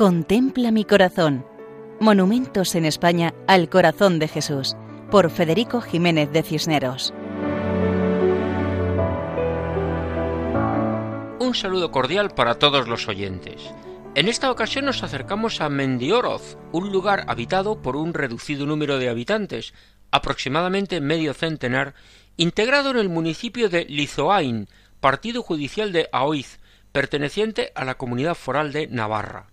Contempla mi corazón. Monumentos en España al corazón de Jesús, por Federico Jiménez de Cisneros. Un saludo cordial para todos los oyentes. En esta ocasión nos acercamos a Mendioroz, un lugar habitado por un reducido número de habitantes, aproximadamente medio centenar, integrado en el municipio de Lizoain, partido judicial de Aoiz, perteneciente a la comunidad foral de Navarra.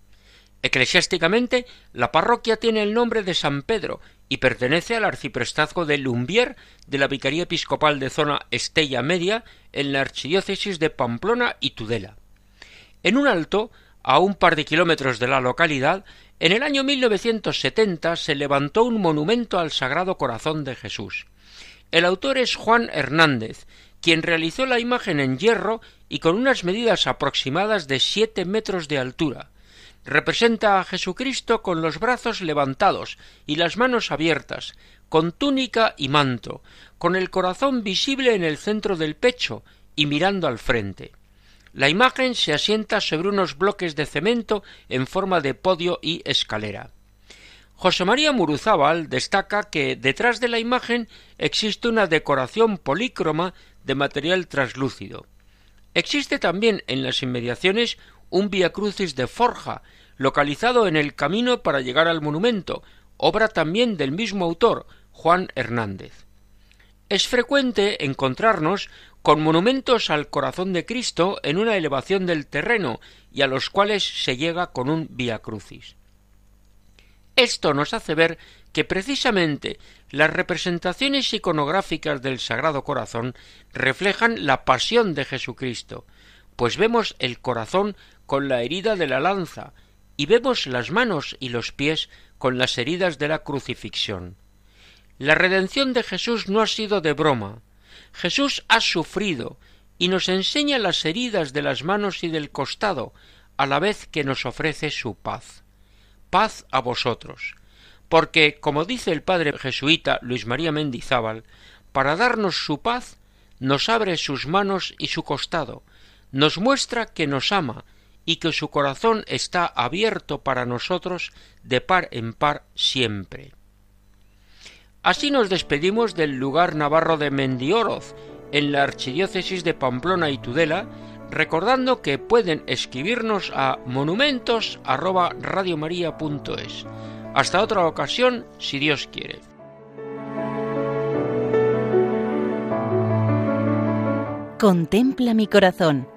Eclesiásticamente, la parroquia tiene el nombre de San Pedro y pertenece al arciprestazgo de Lumbier de la Vicaría Episcopal de Zona Estella Media en la archidiócesis de Pamplona y Tudela. En un alto, a un par de kilómetros de la localidad, en el año 1970 se levantó un monumento al Sagrado Corazón de Jesús. El autor es Juan Hernández, quien realizó la imagen en hierro y con unas medidas aproximadas de siete metros de altura. Representa a Jesucristo con los brazos levantados y las manos abiertas, con túnica y manto, con el corazón visible en el centro del pecho y mirando al frente. La imagen se asienta sobre unos bloques de cemento en forma de podio y escalera. José María Muruzábal destaca que detrás de la imagen existe una decoración polícroma de material translúcido. Existe también en las inmediaciones un Via Crucis de forja, localizado en el camino para llegar al monumento, obra también del mismo autor, Juan Hernández. Es frecuente encontrarnos con monumentos al corazón de Cristo en una elevación del terreno y a los cuales se llega con un Via Crucis. Esto nos hace ver que precisamente las representaciones iconográficas del Sagrado Corazón reflejan la pasión de Jesucristo, pues vemos el corazón con la herida de la lanza y vemos las manos y los pies con las heridas de la crucifixión. La redención de Jesús no ha sido de broma. Jesús ha sufrido y nos enseña las heridas de las manos y del costado, a la vez que nos ofrece su paz paz a vosotros. Porque, como dice el padre jesuita Luis María Mendizábal, para darnos su paz, nos abre sus manos y su costado, nos muestra que nos ama y que su corazón está abierto para nosotros de par en par siempre. Así nos despedimos del lugar navarro de Mendioroz, en la archidiócesis de Pamplona y Tudela, recordando que pueden escribirnos a monumentos@radiomaria.es. Hasta otra ocasión, si Dios quiere. Contempla mi corazón.